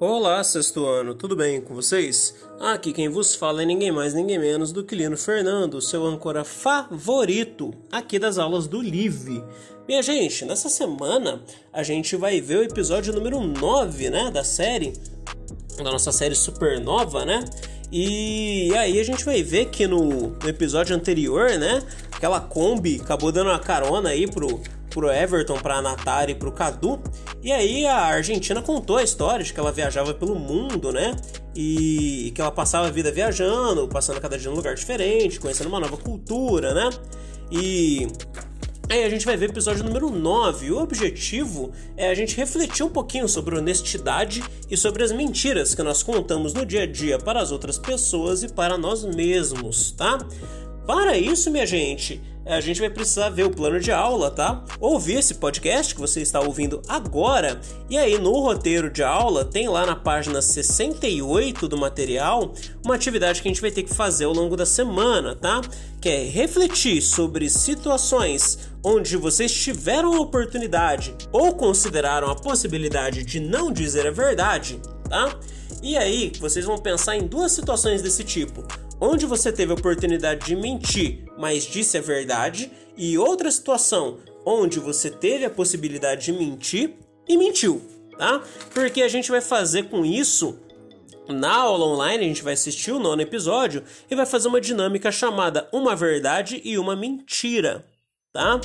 Olá, sexto ano, tudo bem com vocês? Aqui quem vos fala é ninguém mais, ninguém menos do que Lino Fernando, seu âncora favorito aqui das aulas do Live. Minha gente, nessa semana a gente vai ver o episódio número 9, né, da série, da nossa série Supernova, né? E aí a gente vai ver que no, no episódio anterior, né, aquela Kombi acabou dando uma carona aí pro pro Everton, pra Natari e pro Cadu. E aí a Argentina contou a história de que ela viajava pelo mundo, né? E que ela passava a vida viajando, passando cada dia num lugar diferente, conhecendo uma nova cultura, né? E Aí a gente vai ver o episódio número 9. O objetivo é a gente refletir um pouquinho sobre honestidade e sobre as mentiras que nós contamos no dia a dia para as outras pessoas e para nós mesmos, tá? Para isso, minha gente, a gente vai precisar ver o plano de aula, tá? Ouvir esse podcast que você está ouvindo agora. E aí, no roteiro de aula, tem lá na página 68 do material uma atividade que a gente vai ter que fazer ao longo da semana, tá? Que é refletir sobre situações onde vocês tiveram a oportunidade ou consideraram a possibilidade de não dizer a verdade, tá? E aí, vocês vão pensar em duas situações desse tipo onde você teve a oportunidade de mentir, mas disse a verdade, e outra situação onde você teve a possibilidade de mentir e mentiu, tá? Porque a gente vai fazer com isso na aula online, a gente vai assistir o nono episódio e vai fazer uma dinâmica chamada uma verdade e uma mentira, tá?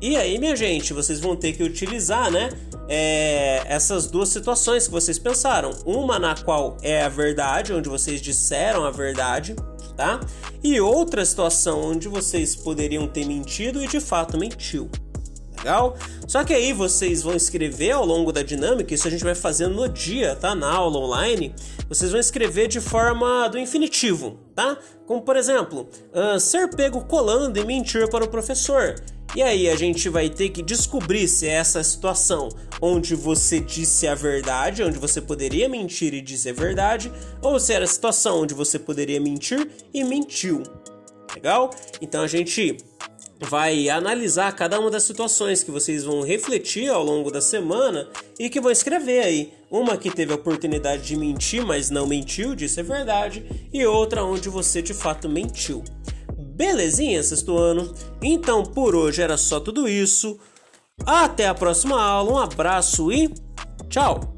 E aí, minha gente, vocês vão ter que utilizar, né? É, essas duas situações que vocês pensaram. Uma na qual é a verdade, onde vocês disseram a verdade, tá? E outra situação onde vocês poderiam ter mentido e de fato mentiu. Legal? Só que aí vocês vão escrever ao longo da dinâmica, isso a gente vai fazendo no dia, tá? Na aula online, vocês vão escrever de forma do infinitivo, tá? Como por exemplo, uh, ser pego colando e mentir para o professor. E aí a gente vai ter que descobrir se é essa situação onde você disse a verdade, onde você poderia mentir e dizer verdade, ou se era a situação onde você poderia mentir e mentiu. Legal? Então a gente vai analisar cada uma das situações que vocês vão refletir ao longo da semana e que vão escrever aí. Uma que teve a oportunidade de mentir, mas não mentiu, disse a verdade, e outra onde você de fato mentiu. Belezinha, sexto ano? Então por hoje era só tudo isso. Até a próxima aula, um abraço e tchau!